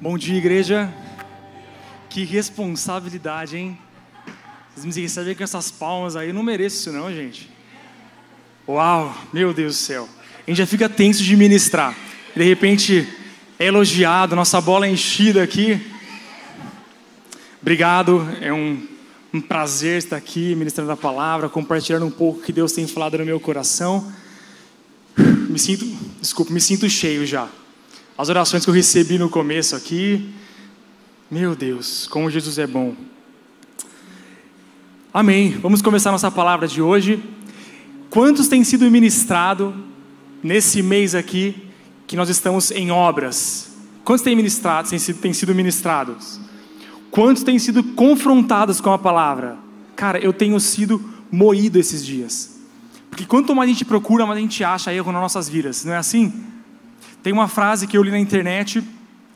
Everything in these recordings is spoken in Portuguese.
Bom dia, igreja. Que responsabilidade, hein? Vocês me recebem com essas palmas aí, eu não mereço isso não, gente. Uau, meu Deus do céu. A gente já fica tenso de ministrar. De repente é elogiado, nossa bola é enchida aqui. Obrigado, é um, um prazer estar aqui ministrando a palavra, compartilhando um pouco que Deus tem falado no meu coração. Me sinto, desculpa, me sinto cheio já. As orações que eu recebi no começo aqui, meu Deus, como Jesus é bom. Amém. Vamos começar nossa palavra de hoje. Quantos têm sido ministrado nesse mês aqui que nós estamos em obras? Quantos têm ministrado, têm sido, têm sido ministrados? Quantos têm sido confrontados com a palavra? Cara, eu tenho sido moído esses dias. Porque quanto mais a gente procura, mais a gente acha erro nas nossas vidas, não é assim? Tem uma frase que eu li na internet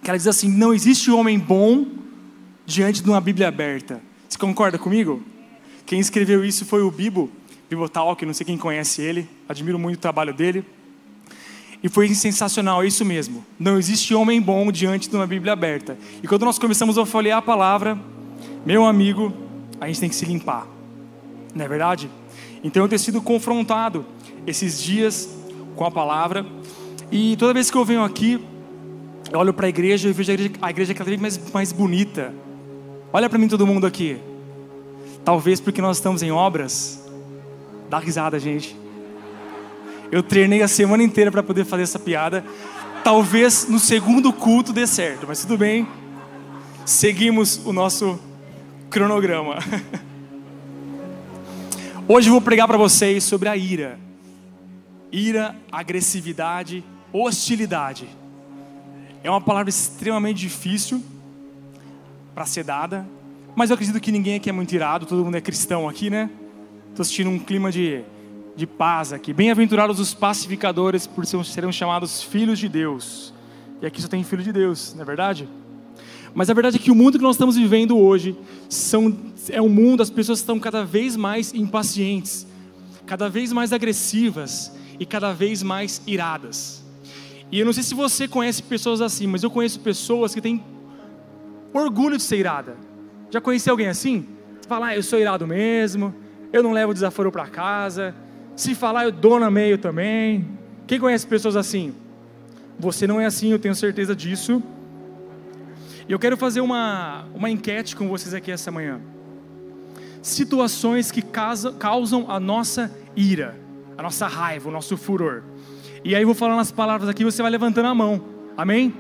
que ela diz assim: Não existe homem bom diante de uma Bíblia aberta. Você concorda comigo? Quem escreveu isso foi o Bibo, Bibotalk, não sei quem conhece ele, admiro muito o trabalho dele. E foi sensacional, é isso mesmo. Não existe homem bom diante de uma Bíblia aberta. E quando nós começamos a folhear a palavra, meu amigo, a gente tem que se limpar. Não é verdade? Então eu tenho sido confrontado esses dias com a palavra. E toda vez que eu venho aqui, eu olho para a igreja e vejo a igreja, cada vez mais, mais bonita. Olha para mim todo mundo aqui. Talvez porque nós estamos em obras. Dá risada, gente. Eu treinei a semana inteira para poder fazer essa piada. Talvez no segundo culto dê certo, mas tudo bem. Seguimos o nosso cronograma. Hoje eu vou pregar para vocês sobre a ira. Ira, agressividade, hostilidade. É uma palavra extremamente difícil para ser dada, mas eu acredito que ninguém aqui é muito irado, todo mundo é cristão aqui, né? Estou sentindo um clima de, de paz aqui. Bem-aventurados os pacificadores, por serão chamados filhos de Deus. E aqui só tem filho de Deus, não é verdade? Mas a verdade é que o mundo que nós estamos vivendo hoje são, é um mundo, as pessoas estão cada vez mais impacientes, cada vez mais agressivas e cada vez mais iradas. E eu não sei se você conhece pessoas assim, mas eu conheço pessoas que têm orgulho de ser irada. Já conheci alguém assim? Você fala, ah, eu sou irado mesmo, eu não levo desaforo para casa. Se falar, eu dou na meio também. Quem conhece pessoas assim? Você não é assim, eu tenho certeza disso. E eu quero fazer uma, uma enquete com vocês aqui essa manhã. Situações que causam a nossa ira, a nossa raiva, o nosso furor. E aí eu vou falando as palavras aqui, você vai levantando a mão. Amém?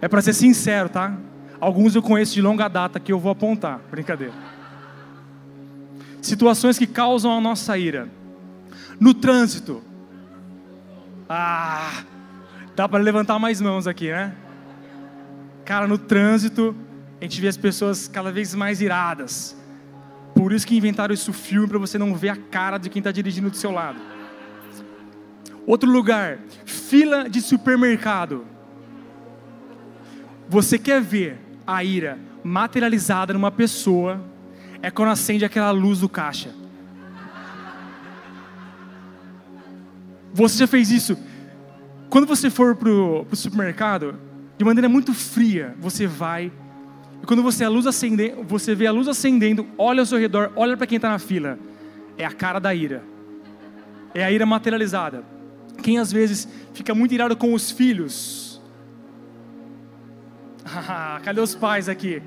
É para ser sincero, tá? Alguns eu conheço de longa data que eu vou apontar. Brincadeira. Situações que causam a nossa ira. No trânsito. Ah, dá para levantar mais mãos aqui, né? Cara, no trânsito, a gente vê as pessoas cada vez mais iradas. Por isso que inventaram isso filme para você não ver a cara de quem está dirigindo do seu lado. Outro lugar, fila de supermercado. Você quer ver a ira materializada numa pessoa? É quando acende aquela luz do caixa. Você já fez isso? Quando você for para o supermercado, de maneira muito fria, você vai e quando você, a luz acende, você vê a luz acendendo, olha ao seu redor, olha para quem está na fila. É a cara da ira. É a ira materializada. Quem às vezes fica muito irado com os filhos. Cadê os pais aqui?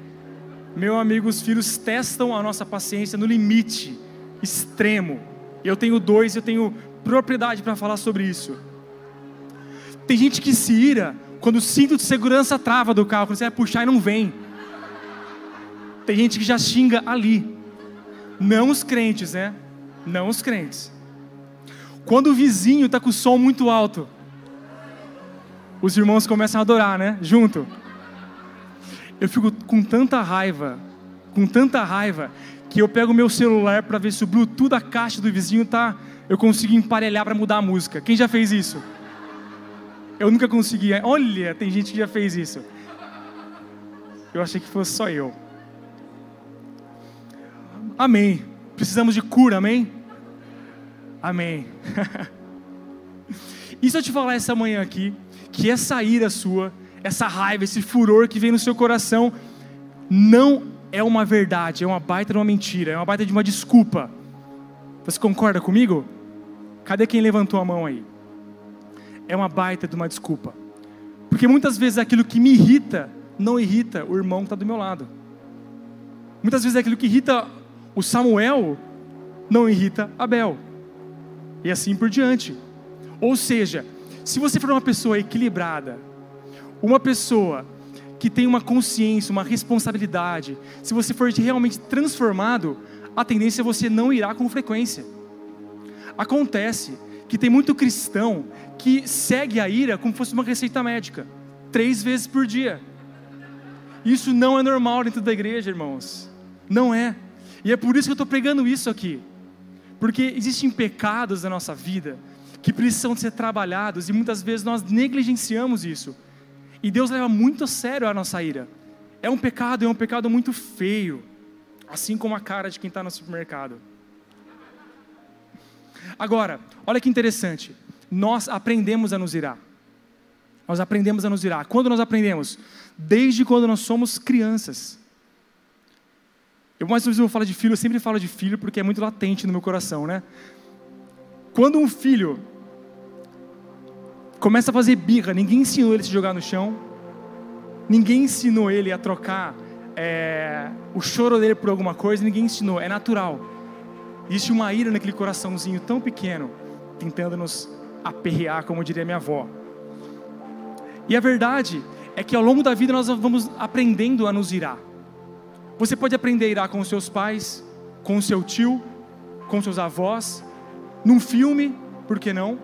Meu amigo, os filhos testam a nossa paciência no limite extremo. Eu tenho dois, eu tenho propriedade para falar sobre isso. Tem gente que se ira quando o cinto de segurança trava do carro, quando você vai puxar e não vem. Tem gente que já xinga ali. Não os crentes, né? Não os crentes. Quando o vizinho está com o som muito alto, os irmãos começam a adorar, né? Junto. Eu fico com tanta raiva, com tanta raiva, que eu pego meu celular para ver se o Bluetooth da caixa do vizinho tá. Eu consigo emparelhar para mudar a música. Quem já fez isso? Eu nunca consegui. Olha, tem gente que já fez isso. Eu achei que fosse só eu. Amém. Precisamos de cura, amém? Amém. E se eu te falar essa manhã aqui, que essa ira sua, essa raiva, esse furor que vem no seu coração, não é uma verdade, é uma baita de uma mentira, é uma baita de uma desculpa. Você concorda comigo? Cadê quem levantou a mão aí? É uma baita de uma desculpa. Porque muitas vezes aquilo que me irrita não irrita o irmão que está do meu lado. Muitas vezes aquilo que irrita o Samuel não irrita Abel. E assim por diante. Ou seja, se você for uma pessoa equilibrada, uma pessoa que tem uma consciência, uma responsabilidade, se você for realmente transformado, a tendência é você não irá com frequência. Acontece que tem muito cristão que segue a ira como se fosse uma receita médica, três vezes por dia. Isso não é normal dentro da igreja, irmãos. Não é. E é por isso que eu estou pregando isso aqui. Porque existem pecados na nossa vida que precisam ser trabalhados e muitas vezes nós negligenciamos isso. E Deus leva muito a sério a nossa ira. É um pecado, é um pecado muito feio. Assim como a cara de quem está no supermercado. Agora, olha que interessante. Nós aprendemos a nos irar. Nós aprendemos a nos irar. Quando nós aprendemos? Desde quando nós somos crianças. Eu mais vezes vou falar de filho, eu sempre falo de filho porque é muito latente no meu coração, né? Quando um filho começa a fazer birra, ninguém ensinou ele a se jogar no chão, ninguém ensinou ele a trocar é, o choro dele por alguma coisa, ninguém ensinou, é natural. Existe uma ira naquele coraçãozinho tão pequeno, tentando nos aperrear, como diria minha avó. E a verdade é que ao longo da vida nós vamos aprendendo a nos irar. Você pode aprender a irar com os seus pais, com o seu tio, com seus avós, num filme, por que não?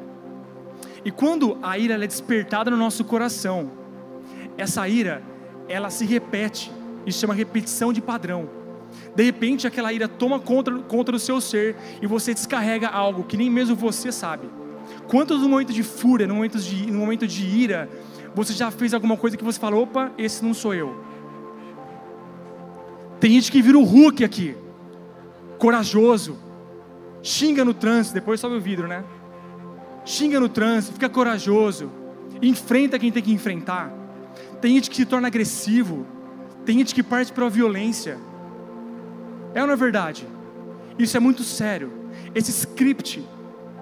E quando a ira é despertada no nosso coração, essa ira, ela se repete, isso chama repetição de padrão. De repente, aquela ira toma conta, conta do seu ser e você descarrega algo que nem mesmo você sabe. Quantos no momento de fúria, no momento de, no momento de ira, você já fez alguma coisa que você fala: opa, esse não sou eu. Tem gente que vira o Hulk aqui, corajoso, xinga no trânsito, depois sobe o vidro, né? Xinga no trânsito, fica corajoso, enfrenta quem tem que enfrentar. Tem gente que se torna agressivo, tem gente que parte para a violência. É ou não é verdade? Isso é muito sério. Esse script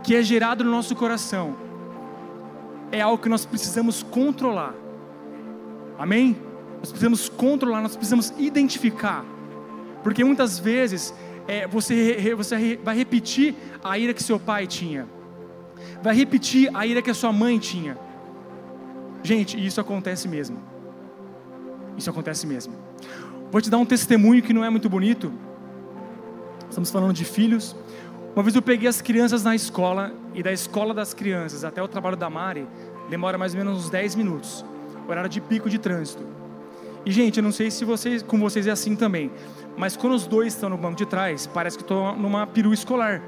que é gerado no nosso coração é algo que nós precisamos controlar. Amém? Nós precisamos controlar, nós precisamos identificar. Porque muitas vezes é, você, você vai repetir a ira que seu pai tinha, vai repetir a ira que a sua mãe tinha. Gente, isso acontece mesmo. Isso acontece mesmo. Vou te dar um testemunho que não é muito bonito. Estamos falando de filhos. Uma vez eu peguei as crianças na escola, e da escola das crianças até o trabalho da Mari, demora mais ou menos uns 10 minutos. Horário de pico de trânsito. E, gente, eu não sei se vocês, com vocês é assim também, mas quando os dois estão no banco de trás, parece que estou numa perua escolar.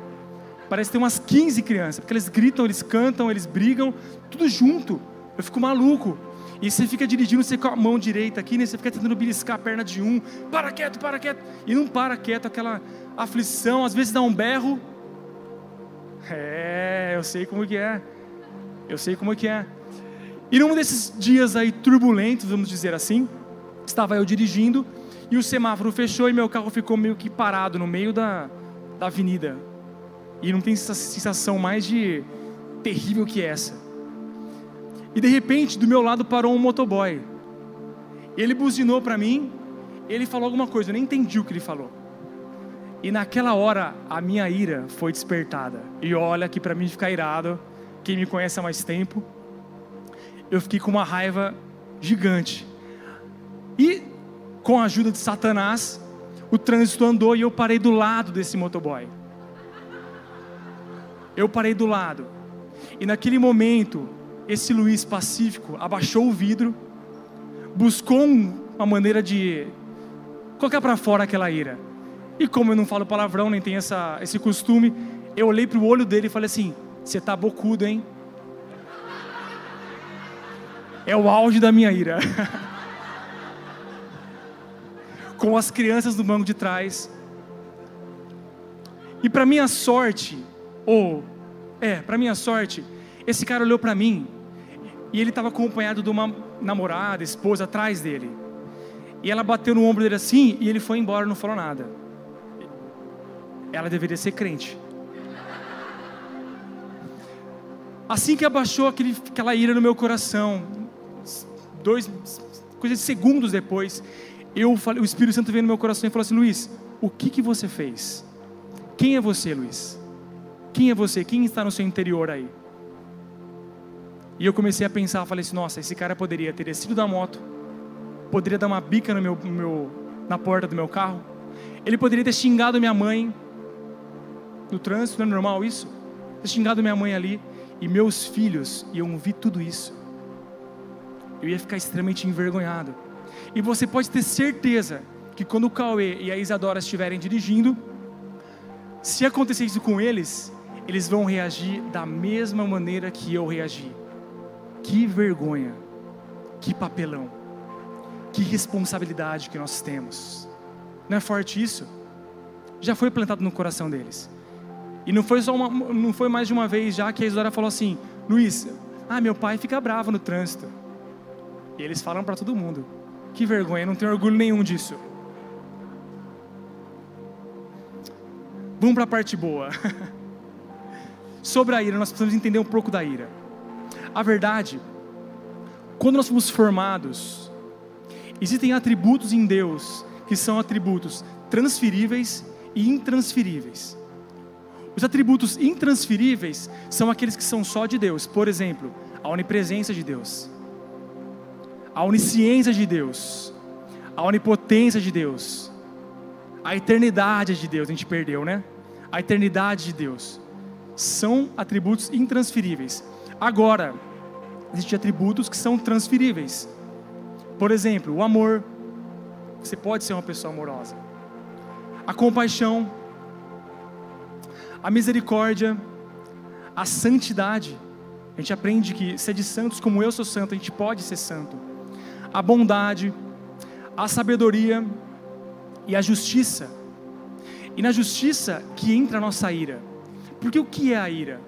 Parece que tem umas 15 crianças, porque eles gritam, eles cantam, eles brigam, tudo junto. Eu fico maluco. E você fica dirigindo você com a mão direita aqui, né? Você fica tentando beliscar a perna de um, para quieto, para quieto. E não para quieto, aquela aflição, às vezes dá um berro. É, eu sei como que é. Eu sei como que é. E num desses dias aí turbulentos, vamos dizer assim, Estava eu dirigindo e o semáforo fechou e meu carro ficou meio que parado no meio da, da avenida. E não tem essa sensação mais de terrível que essa. E de repente, do meu lado parou um motoboy. Ele buzinou para mim, ele falou alguma coisa, eu nem entendi o que ele falou. E naquela hora, a minha ira foi despertada. E olha que para mim ficar irado, quem me conhece há mais tempo, eu fiquei com uma raiva gigante. E com a ajuda de Satanás, o trânsito andou e eu parei do lado desse motoboy. Eu parei do lado. E naquele momento, esse Luiz pacífico abaixou o vidro, buscou uma maneira de colocar para fora aquela ira. E como eu não falo palavrão, nem tenho essa, esse costume, eu olhei para o olho dele e falei assim: Você tá bocudo, hein? É o auge da minha ira. com as crianças no banco de trás. E para minha sorte, ou é, para minha sorte, Esse cara olhou para mim e ele estava acompanhado de uma namorada, esposa atrás dele. E ela bateu no ombro dele assim e ele foi embora, não falou nada. Ela deveria ser crente. Assim que abaixou aquele, aquela ira no meu coração, dois, coisas de segundos depois, eu falei, o Espírito Santo veio no meu coração e falou assim: Luiz, o que, que você fez? Quem é você, Luiz? Quem é você? Quem está no seu interior aí? E eu comecei a pensar, falei assim, nossa, esse cara poderia ter descido da moto, poderia dar uma bica no meu, meu, na porta do meu carro, ele poderia ter xingado minha mãe no trânsito, não é normal isso? Ter xingado minha mãe ali, e meus filhos iam ouvir tudo isso. Eu ia ficar extremamente envergonhado. E você pode ter certeza que quando o Cauê e a Isadora estiverem dirigindo, se acontecer isso com eles, eles vão reagir da mesma maneira que eu reagi. Que vergonha, que papelão, que responsabilidade que nós temos. Não é forte isso? Já foi plantado no coração deles. E não foi só uma, não foi mais de uma vez já que a Isadora falou assim: Luiz, ah, meu pai fica bravo no trânsito. E eles falam para todo mundo: que vergonha, não tenho orgulho nenhum disso. Vamos para a parte boa. Sobre a ira, nós precisamos entender um pouco da ira. A verdade, quando nós fomos formados, existem atributos em Deus que são atributos transferíveis e intransferíveis. Os atributos intransferíveis são aqueles que são só de Deus. Por exemplo, a onipresença de Deus, a onisciência de Deus, a onipotência de Deus, a eternidade de Deus. A gente perdeu, né? A eternidade de Deus são atributos intransferíveis. Agora, existem atributos que são transferíveis. Por exemplo, o amor. Você pode ser uma pessoa amorosa. A compaixão, a misericórdia, a santidade. A gente aprende que ser de santos como eu sou santo, a gente pode ser santo. A bondade, a sabedoria e a justiça. E na justiça que entra a nossa ira. Porque o que é a ira?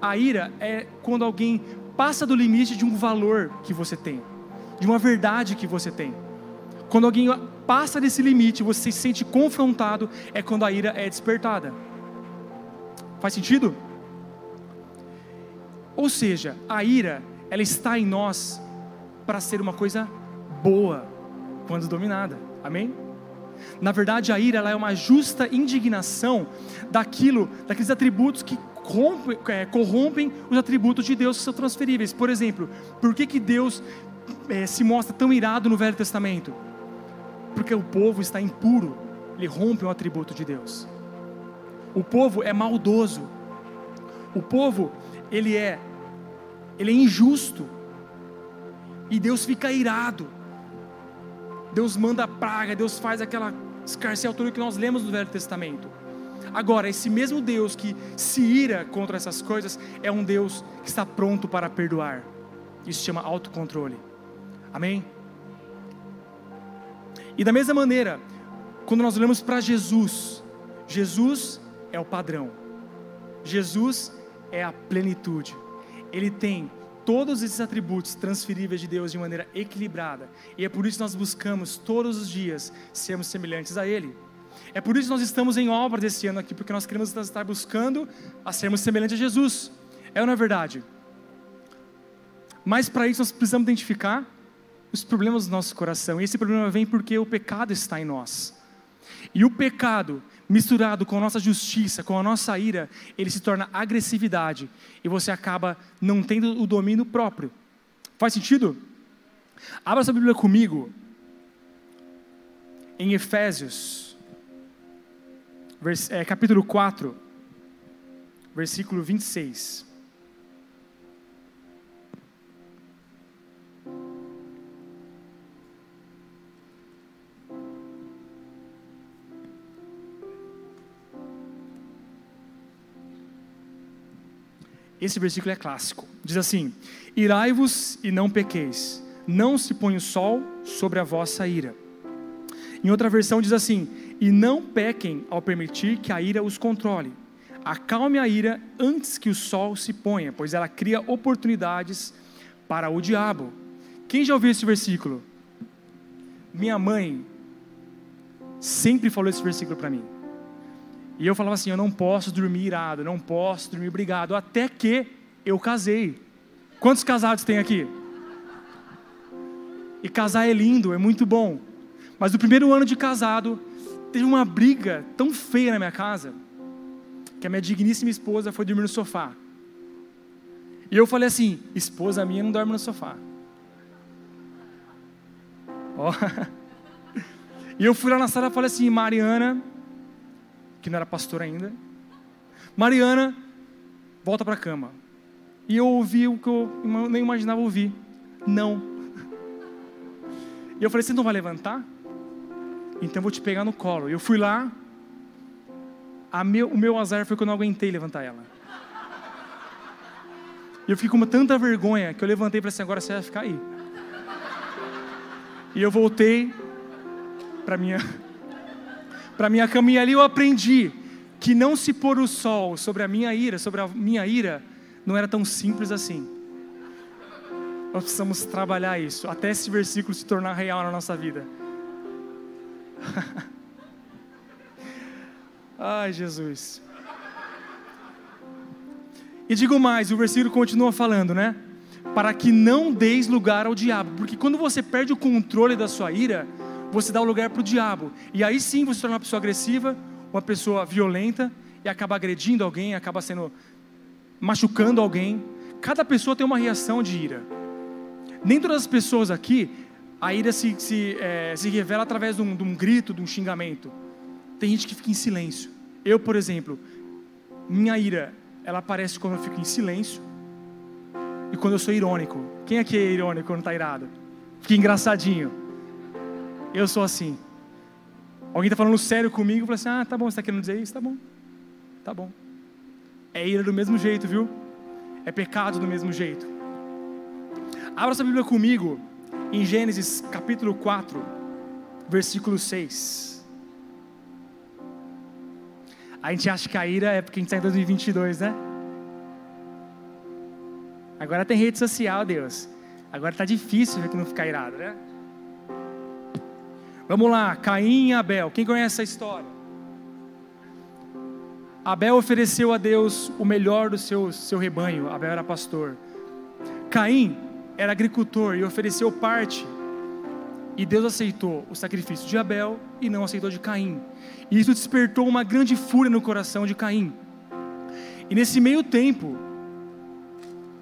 A ira é quando alguém passa do limite de um valor que você tem, de uma verdade que você tem. Quando alguém passa desse limite, você se sente confrontado, é quando a ira é despertada. Faz sentido? Ou seja, a ira, ela está em nós para ser uma coisa boa quando dominada. Amém? Na verdade, a ira ela é uma justa indignação daquilo, daqueles atributos que corrompem, é, corrompem os atributos de Deus que são transferíveis. Por exemplo, por que, que Deus é, se mostra tão irado no Velho Testamento? Porque o povo está impuro, ele rompe o atributo de Deus. O povo é maldoso. O povo, ele é ele é injusto. E Deus fica irado. Deus manda praga, Deus faz aquela escarcel tudo que nós lemos no Velho Testamento. Agora, esse mesmo Deus que se ira contra essas coisas é um Deus que está pronto para perdoar. Isso se chama autocontrole. Amém? E da mesma maneira, quando nós olhamos para Jesus, Jesus é o padrão. Jesus é a plenitude. Ele tem todos esses atributos transferíveis de Deus de maneira equilibrada. E é por isso que nós buscamos todos os dias sermos semelhantes a Ele. É por isso que nós estamos em obra desse ano aqui, porque nós queremos estar buscando a sermos semelhantes a Jesus. É ou não é verdade? Mas para isso nós precisamos identificar os problemas do nosso coração. E esse problema vem porque o pecado está em nós. E o pecado, misturado com a nossa justiça, com a nossa ira, ele se torna agressividade. E você acaba não tendo o domínio próprio. Faz sentido? Abra sua Bíblia comigo. Em Efésios é, capítulo 4, versículo 26. Esse versículo é clássico. Diz assim: Irai-vos e não pequeis, não se põe o sol sobre a vossa ira. Em outra versão diz assim: e não pequem ao permitir que a ira os controle. Acalme a ira antes que o sol se ponha, pois ela cria oportunidades para o diabo. Quem já ouviu esse versículo? Minha mãe sempre falou esse versículo para mim. E eu falava assim: eu não posso dormir irado, não posso dormir brigado, até que eu casei. Quantos casados tem aqui? E casar é lindo, é muito bom. Mas no primeiro ano de casado, teve uma briga tão feia na minha casa que a minha digníssima esposa foi dormir no sofá. E eu falei assim: esposa minha não dorme no sofá. Oh. E eu fui lá na sala e falei assim: Mariana, que não era pastor ainda, Mariana, volta para a cama. E eu ouvi o que eu nem imaginava ouvir: não. E eu falei: você não vai levantar? Então eu vou te pegar no colo. E eu fui lá, meu, o meu azar foi que eu não aguentei levantar ela. E eu fiquei com tanta vergonha que eu levantei falei assim: agora você vai ficar aí. E eu voltei para minha para minha e ali eu aprendi que não se pôr o sol sobre a minha ira, sobre a minha ira, não era tão simples assim. Nós precisamos trabalhar isso até esse versículo se tornar real na nossa vida. Ai, Jesus. E digo mais, o versículo continua falando, né? Para que não deis lugar ao diabo, porque quando você perde o controle da sua ira, você dá o lugar para o diabo. E aí sim você se torna uma pessoa agressiva, uma pessoa violenta, e acaba agredindo alguém, acaba sendo machucando alguém. Cada pessoa tem uma reação de ira. Nem todas as pessoas aqui, a ira se, se, é, se revela através de um, de um grito, de um xingamento. Tem gente que fica em silêncio. Eu, por exemplo, minha ira, ela aparece quando eu fico em silêncio e quando eu sou irônico. Quem aqui é irônico quando está irado? Fica engraçadinho. Eu sou assim. Alguém está falando sério comigo, eu falo assim: ah, tá bom, você está querendo dizer isso? Tá bom. Tá bom. É ira do mesmo jeito, viu? É pecado do mesmo jeito. Abra sua Bíblia comigo em Gênesis capítulo 4, versículo 6. A gente acha que a ira é porque a gente está em 2022, né? Agora tem rede social, Deus. Agora está difícil ver que não ficar irado, né? Vamos lá, Caim e Abel. Quem conhece essa história? Abel ofereceu a Deus o melhor do seu, seu rebanho. Abel era pastor. Caim era agricultor e ofereceu parte. E Deus aceitou o sacrifício de Abel e não aceitou de Caim. E isso despertou uma grande fúria no coração de Caim. E nesse meio tempo,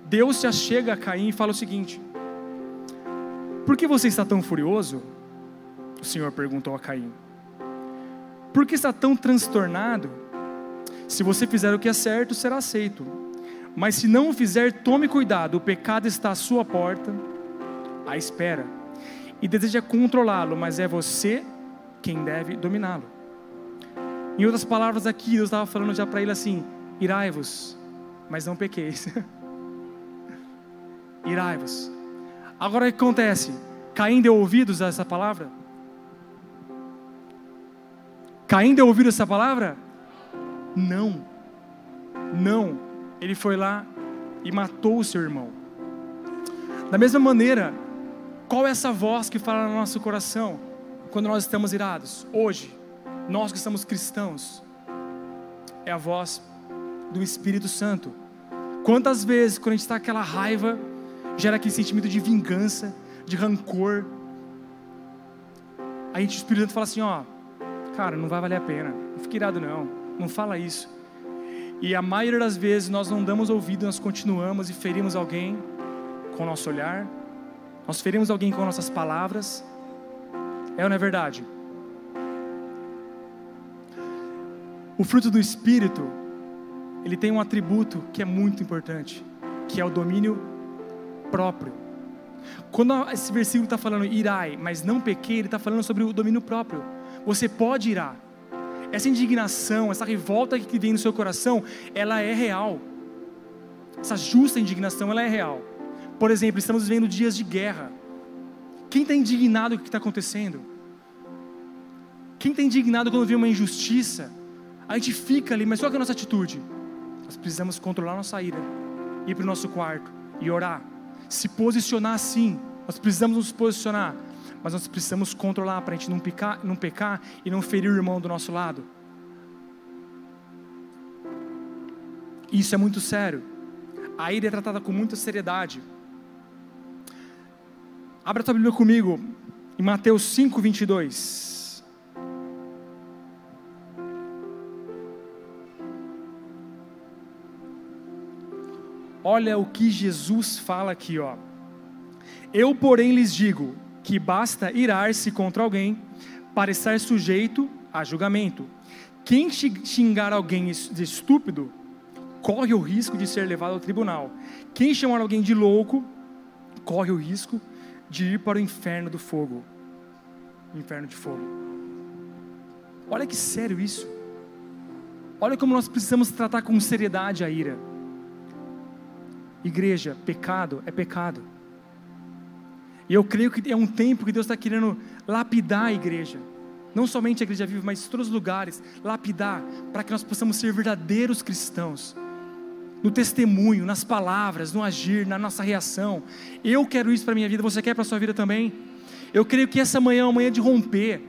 Deus se achega a Caim e fala o seguinte: Por que você está tão furioso? O Senhor perguntou a Caim. Por que está tão transtornado? Se você fizer o que é certo, será aceito. Mas se não o fizer, tome cuidado, o pecado está à sua porta, à espera, e deseja controlá-lo, mas é você quem deve dominá-lo. Em outras palavras, aqui Deus estava falando já para ele assim: irai-vos, mas não pequeis. irai-vos. Agora o que acontece? Caim deu ouvidos a essa palavra? Caim deu ouvido essa palavra? Não. Não. Ele foi lá e matou o seu irmão. Da mesma maneira, qual é essa voz que fala no nosso coração quando nós estamos irados? Hoje, nós que somos cristãos, é a voz do Espírito Santo. Quantas vezes, quando a gente está aquela raiva, gera aquele sentimento de vingança, de rancor, a gente, o Espírito Santo fala assim: ó, cara, não vai valer a pena, não fique irado não, não fala isso. E a maioria das vezes nós não damos ouvido, nós continuamos e ferimos alguém com o nosso olhar, nós ferimos alguém com nossas palavras, é ou não é verdade? O fruto do Espírito, ele tem um atributo que é muito importante, que é o domínio próprio. Quando esse versículo está falando irai, mas não pequei, ele está falando sobre o domínio próprio. Você pode irar. Essa indignação, essa revolta que vem no seu coração, ela é real. Essa justa indignação, ela é real. Por exemplo, estamos vivendo dias de guerra. Quem está indignado com o que está acontecendo? Quem está indignado quando vê uma injustiça? a gente fica ali, mas qual é a nossa atitude? Nós precisamos controlar nossa ira, ir para o nosso quarto e orar, se posicionar assim. Nós precisamos nos posicionar, mas nós precisamos controlar para a gente não pecar, não pecar e não ferir o irmão do nosso lado. Isso é muito sério. A ira é tratada com muita seriedade. Abra a tua Bíblia comigo em Mateus 5, 22. Olha o que Jesus fala aqui, ó. Eu, porém, lhes digo que basta irar-se contra alguém para estar sujeito a julgamento. Quem xingar alguém de estúpido corre o risco de ser levado ao tribunal. Quem chamar alguém de louco corre o risco de ir para o inferno do fogo. inferno de fogo. Olha que sério isso. Olha como nós precisamos tratar com seriedade a ira. Igreja, pecado é pecado. E eu creio que é um tempo que Deus está querendo lapidar a igreja. Não somente a igreja viva, mas todos os lugares, lapidar, para que nós possamos ser verdadeiros cristãos. No testemunho, nas palavras, no agir, na nossa reação. Eu quero isso para a minha vida, você quer para a sua vida também? Eu creio que essa manhã é uma manhã de romper.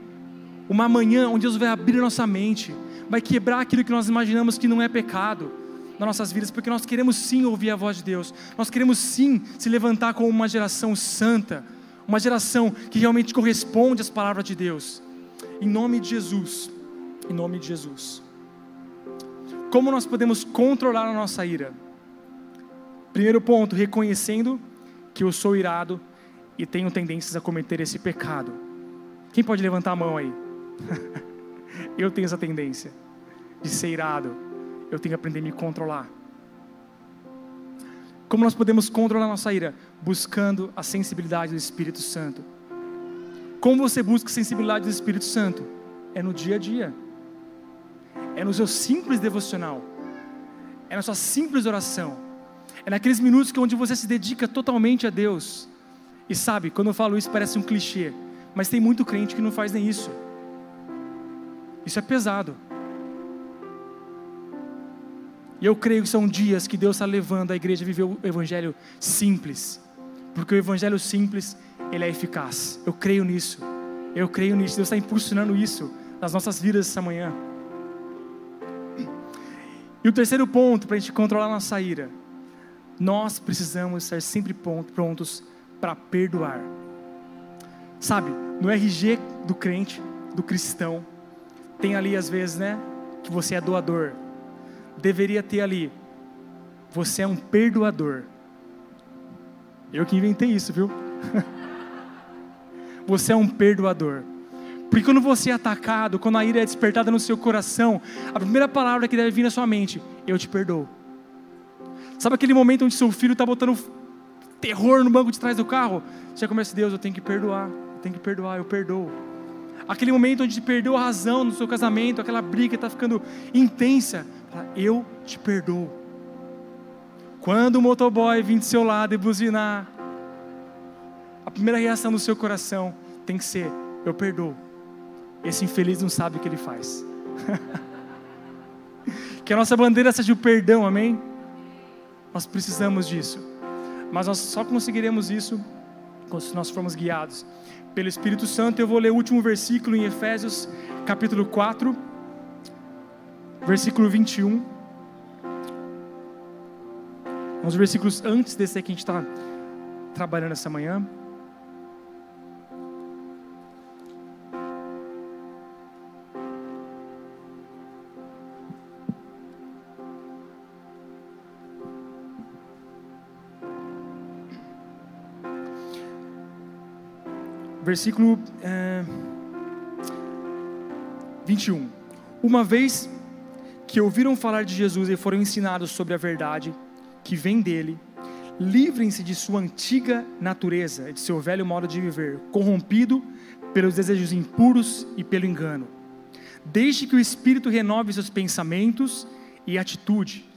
Uma manhã onde Deus vai abrir a nossa mente, vai quebrar aquilo que nós imaginamos que não é pecado nas nossas vidas, porque nós queremos sim ouvir a voz de Deus, nós queremos sim se levantar como uma geração santa, uma geração que realmente corresponde às palavras de Deus, em nome de Jesus, em nome de Jesus. Como nós podemos controlar a nossa ira? Primeiro ponto, reconhecendo que eu sou irado e tenho tendências a cometer esse pecado. Quem pode levantar a mão aí? eu tenho essa tendência de ser irado eu tenho que aprender a me controlar. Como nós podemos controlar nossa ira? Buscando a sensibilidade do Espírito Santo. Como você busca a sensibilidade do Espírito Santo? É no dia a dia, é no seu simples devocional, é na sua simples oração, é naqueles minutos que onde você se dedica totalmente a Deus. E sabe, quando eu falo isso parece um clichê, mas tem muito crente que não faz nem isso. Isso é pesado. E eu creio que são dias que Deus está levando a igreja a viver o evangelho simples. Porque o evangelho simples, ele é eficaz. Eu creio nisso. Eu creio nisso. Deus está impulsionando isso nas nossas vidas essa manhã. E o terceiro ponto para a gente controlar a nossa ira. Nós precisamos estar sempre prontos para perdoar. Sabe, no RG do crente, do cristão, tem ali às vezes, né, que você é doador deveria ter ali: você é um perdoador. Eu que inventei isso, viu? você é um perdoador. Porque quando você é atacado, quando a ira é despertada no seu coração, a primeira palavra que deve vir na sua mente: Eu te perdoo. Sabe aquele momento onde seu filho está botando terror no banco de trás do carro? Você começa, Deus, eu tenho que perdoar, eu tenho que perdoar, eu perdoo. Aquele momento onde perdeu a razão no seu casamento, aquela briga está ficando intensa, eu te perdoo. Quando o motoboy vir do seu lado e buzinar, a primeira reação do seu coração tem que ser: eu perdoo. Esse infeliz não sabe o que ele faz. que a nossa bandeira seja o perdão, amém? Nós precisamos disso. Mas nós só conseguiremos isso se nós formos guiados pelo Espírito Santo. Eu vou ler o último versículo em Efésios, capítulo 4 versículo 21. Uns versículos antes desse que a gente está trabalhando essa manhã. Versículo é, 21. Uma vez que ouviram falar de Jesus e foram ensinados sobre a verdade que vem dele, livrem-se de sua antiga natureza, de seu velho modo de viver, corrompido pelos desejos impuros e pelo engano. Deixe que o Espírito renove seus pensamentos e atitude,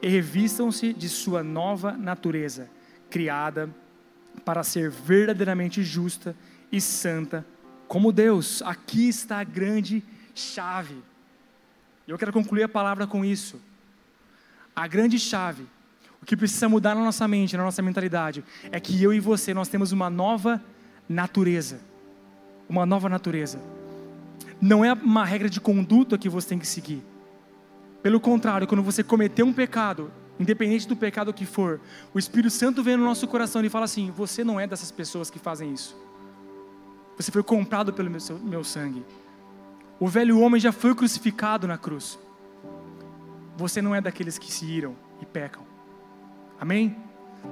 e revistam-se de sua nova natureza, criada para ser verdadeiramente justa e santa como Deus. Aqui está a grande chave E eu quero concluir a palavra com isso. A grande chave, o que precisa mudar na nossa mente, na nossa mentalidade, é que eu e você nós temos uma nova natureza. Uma nova natureza. Não é uma regra de conduta que você tem que seguir. Pelo contrário, quando você cometer um pecado, independente do pecado que for, o Espírito Santo vem no nosso coração e fala assim: Você não é dessas pessoas que fazem isso. Você foi comprado pelo meu, meu sangue. O velho homem já foi crucificado na cruz. Você não é daqueles que se iram e pecam. Amém?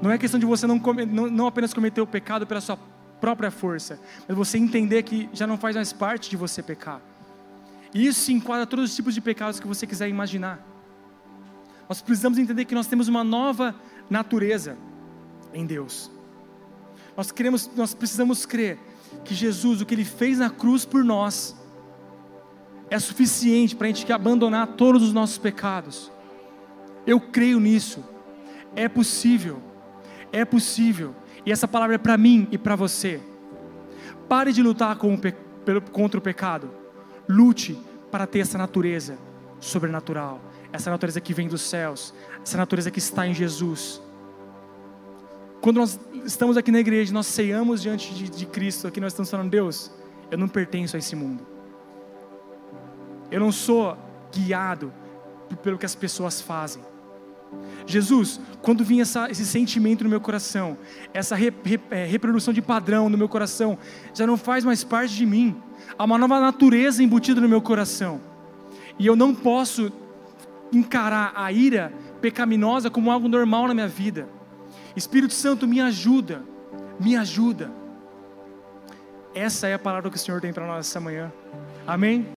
Não é questão de você não, não, não apenas cometer o pecado pela sua própria força, mas você entender que já não faz mais parte de você pecar. E isso se enquadra todos os tipos de pecados que você quiser imaginar. Nós precisamos entender que nós temos uma nova natureza em Deus. Nós queremos, nós precisamos crer que Jesus, o que ele fez na cruz por nós, é suficiente para a gente abandonar todos os nossos pecados. Eu creio nisso. É possível. É possível. E essa palavra é para mim e para você. Pare de lutar contra o pecado. Lute para ter essa natureza sobrenatural, essa natureza que vem dos céus, essa natureza que está em Jesus. Quando nós estamos aqui na igreja, nós ceiamos diante de, de Cristo, aqui nós estamos falando, Deus, eu não pertenço a esse mundo. Eu não sou guiado pelo que as pessoas fazem. Jesus, quando vinha essa, esse sentimento no meu coração, essa re, re, é, reprodução de padrão no meu coração, já não faz mais parte de mim. Há uma nova natureza embutida no meu coração. E eu não posso encarar a ira pecaminosa como algo normal na minha vida. Espírito Santo, me ajuda, me ajuda. Essa é a palavra que o Senhor tem para nós essa manhã. Amém?